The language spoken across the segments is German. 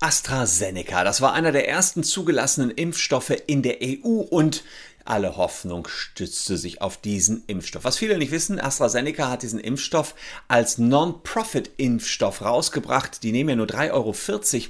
AstraZeneca, das war einer der ersten zugelassenen Impfstoffe in der EU und alle Hoffnung stützte sich auf diesen Impfstoff. Was viele nicht wissen, AstraZeneca hat diesen Impfstoff als Non-Profit-Impfstoff rausgebracht. Die nehmen ja nur 3,40 Euro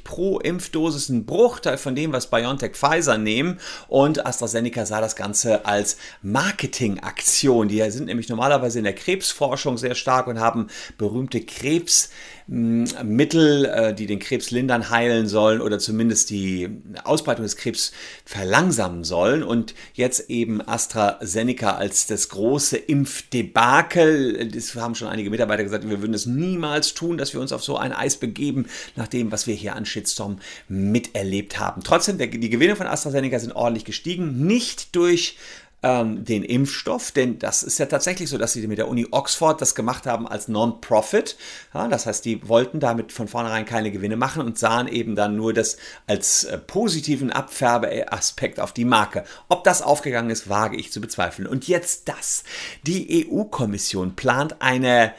pro Impfdosis, ein Bruchteil von dem, was BioNTech Pfizer nehmen. Und AstraZeneca sah das Ganze als Marketingaktion. Die sind nämlich normalerweise in der Krebsforschung sehr stark und haben berühmte Krebs Mittel, äh, die den Krebs lindern, heilen sollen oder zumindest die Ausbreitung des Krebs verlangsamen sollen. Und jetzt eben AstraZeneca als das große Impfdebakel. Das haben schon einige Mitarbeiter gesagt, wir würden es niemals tun, dass wir uns auf so ein Eis begeben, nach dem, was wir hier an Shitstorm miterlebt haben. Trotzdem, die Gewinne von AstraZeneca sind ordentlich gestiegen, nicht durch ähm, den Impfstoff, denn das ist ja tatsächlich so, dass sie mit der Uni Oxford das gemacht haben als Non-Profit. Ja, das heißt, die wollten damit von vornherein keine Gewinne machen und sahen eben dann nur das als äh, positiven Abfärbeaspekt auf die Marke. Ob das aufgegangen ist, wage ich zu bezweifeln. Und jetzt das. Die EU-Kommission plant eine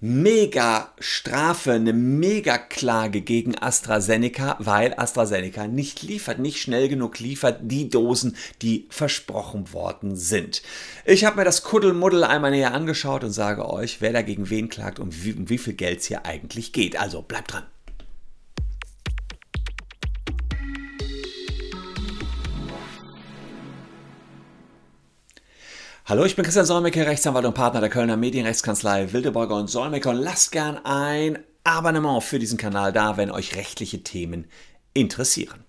mega Strafe, eine mega Klage gegen AstraZeneca, weil AstraZeneca nicht liefert, nicht schnell genug liefert die Dosen, die versprochen worden sind. Ich habe mir das Kuddelmuddel einmal näher angeschaut und sage euch, wer dagegen wen klagt und wie, um wie viel Geld es hier eigentlich geht. Also bleibt dran. Hallo, ich bin Christian Solmecke, Rechtsanwalt und Partner der Kölner Medienrechtskanzlei Wildeborger und Solmecke und lasst gern ein Abonnement für diesen Kanal da, wenn euch rechtliche Themen interessieren.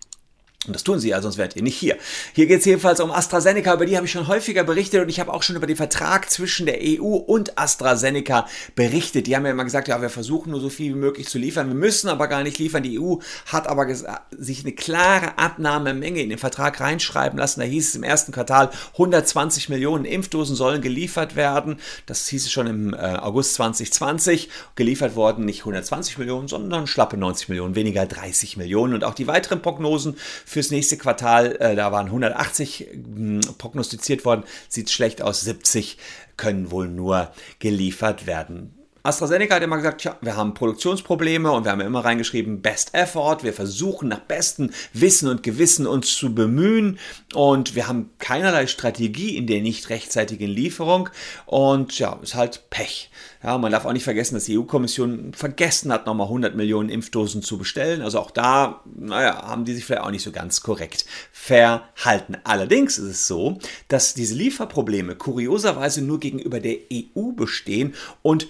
Und das tun sie ja, sonst wärt ihr nicht hier. Hier geht es jedenfalls um AstraZeneca, über die habe ich schon häufiger berichtet und ich habe auch schon über den Vertrag zwischen der EU und AstraZeneca berichtet. Die haben ja immer gesagt, ja, wir versuchen nur so viel wie möglich zu liefern, wir müssen aber gar nicht liefern. Die EU hat aber sich eine klare Abnahmemenge in den Vertrag reinschreiben lassen. Da hieß es im ersten Quartal, 120 Millionen Impfdosen sollen geliefert werden. Das hieß es schon im äh, August 2020. Geliefert worden nicht 120 Millionen, sondern schlappe 90 Millionen, weniger 30 Millionen. Und auch die weiteren Prognosen fürs nächste Quartal, äh, da waren 180 äh, prognostiziert worden, sieht schlecht aus, 70 können wohl nur geliefert werden. AstraZeneca hat immer gesagt, tja, wir haben Produktionsprobleme und wir haben immer reingeschrieben, Best Effort, wir versuchen nach bestem Wissen und Gewissen uns zu bemühen und wir haben keinerlei Strategie in der nicht rechtzeitigen Lieferung und ja, ist halt Pech. Ja, man darf auch nicht vergessen, dass die EU-Kommission vergessen hat, nochmal 100 Millionen Impfdosen zu bestellen. Also auch da, naja, haben die sich vielleicht auch nicht so ganz korrekt verhalten. Allerdings ist es so, dass diese Lieferprobleme kurioserweise nur gegenüber der EU bestehen und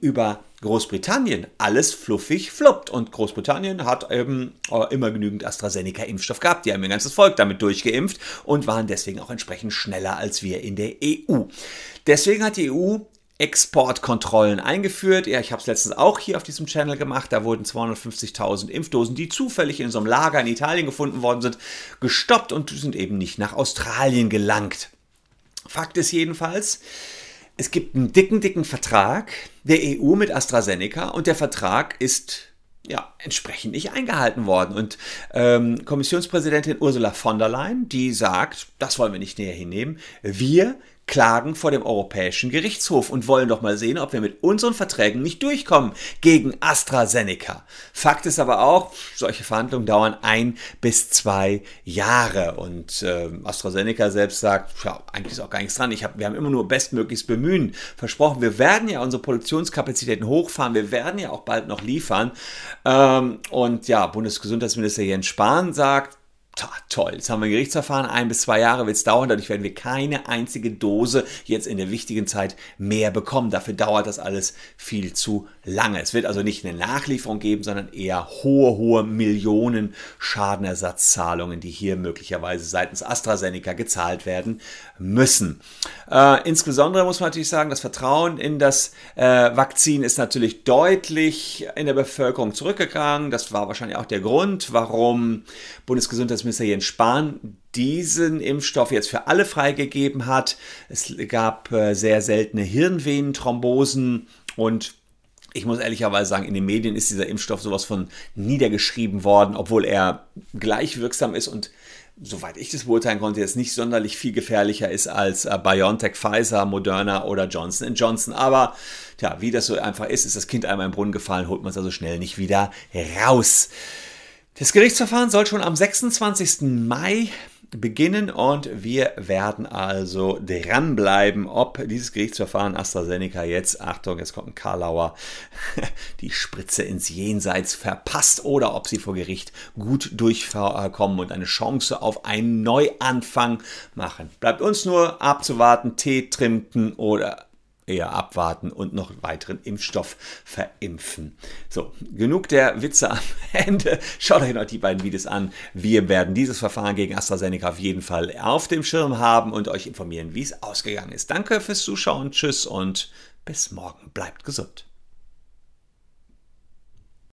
gegenüber Großbritannien alles fluffig fluppt. Und Großbritannien hat eben äh, immer genügend AstraZeneca-Impfstoff gehabt. Die haben ihr ganzes Volk damit durchgeimpft und waren deswegen auch entsprechend schneller als wir in der EU. Deswegen hat die EU Exportkontrollen eingeführt. Ja, ich habe es letztens auch hier auf diesem Channel gemacht. Da wurden 250.000 Impfdosen, die zufällig in so einem Lager in Italien gefunden worden sind, gestoppt und sind eben nicht nach Australien gelangt. Fakt ist jedenfalls, es gibt einen dicken, dicken Vertrag der EU mit AstraZeneca und der Vertrag ist ja, entsprechend nicht eingehalten worden. Und ähm, Kommissionspräsidentin Ursula von der Leyen, die sagt, das wollen wir nicht näher hinnehmen, wir klagen vor dem Europäischen Gerichtshof und wollen doch mal sehen, ob wir mit unseren Verträgen nicht durchkommen gegen AstraZeneca. Fakt ist aber auch, solche Verhandlungen dauern ein bis zwei Jahre und äh, AstraZeneca selbst sagt, ja, eigentlich ist auch gar nichts dran. Ich hab, wir haben immer nur bestmöglichst bemühen versprochen. Wir werden ja unsere Produktionskapazitäten hochfahren. Wir werden ja auch bald noch liefern. Ähm, und ja, Bundesgesundheitsminister Jens Spahn sagt, toll, jetzt haben wir ein Gerichtsverfahren, ein bis zwei Jahre wird es dauern, dadurch werden wir keine einzige Dose jetzt in der wichtigen Zeit mehr bekommen. Dafür dauert das alles viel zu lange. Es wird also nicht eine Nachlieferung geben, sondern eher hohe, hohe Millionen Schadenersatzzahlungen, die hier möglicherweise seitens AstraZeneca gezahlt werden müssen. Äh, insbesondere muss man natürlich sagen, das Vertrauen in das äh, Vakzin ist natürlich deutlich in der Bevölkerung zurückgegangen. Das war wahrscheinlich auch der Grund, warum Bundesgesundheitsminister Jens Spahn diesen Impfstoff jetzt für alle freigegeben hat. Es gab äh, sehr seltene Hirnvenenthrombosen und ich muss ehrlicherweise sagen, in den Medien ist dieser Impfstoff sowas von niedergeschrieben worden, obwohl er gleich wirksam ist und soweit ich das beurteilen konnte, jetzt nicht sonderlich viel gefährlicher ist als äh, BioNTech, Pfizer, Moderna oder Johnson Johnson. Aber ja, wie das so einfach ist, ist das Kind einmal im Brunnen gefallen, holt man es also schnell nicht wieder raus. Das Gerichtsverfahren soll schon am 26. Mai beginnen und wir werden also dranbleiben, ob dieses Gerichtsverfahren AstraZeneca jetzt, Achtung, jetzt kommt ein Karlauer, die Spritze ins Jenseits verpasst oder ob sie vor Gericht gut durchkommen und eine Chance auf einen Neuanfang machen. Bleibt uns nur abzuwarten, Tee trinken oder eher abwarten und noch weiteren Impfstoff verimpfen. So, genug der Witze am Ende. Schaut euch noch die beiden Videos an. Wir werden dieses Verfahren gegen AstraZeneca auf jeden Fall auf dem Schirm haben und euch informieren, wie es ausgegangen ist. Danke fürs Zuschauen, tschüss und bis morgen. Bleibt gesund.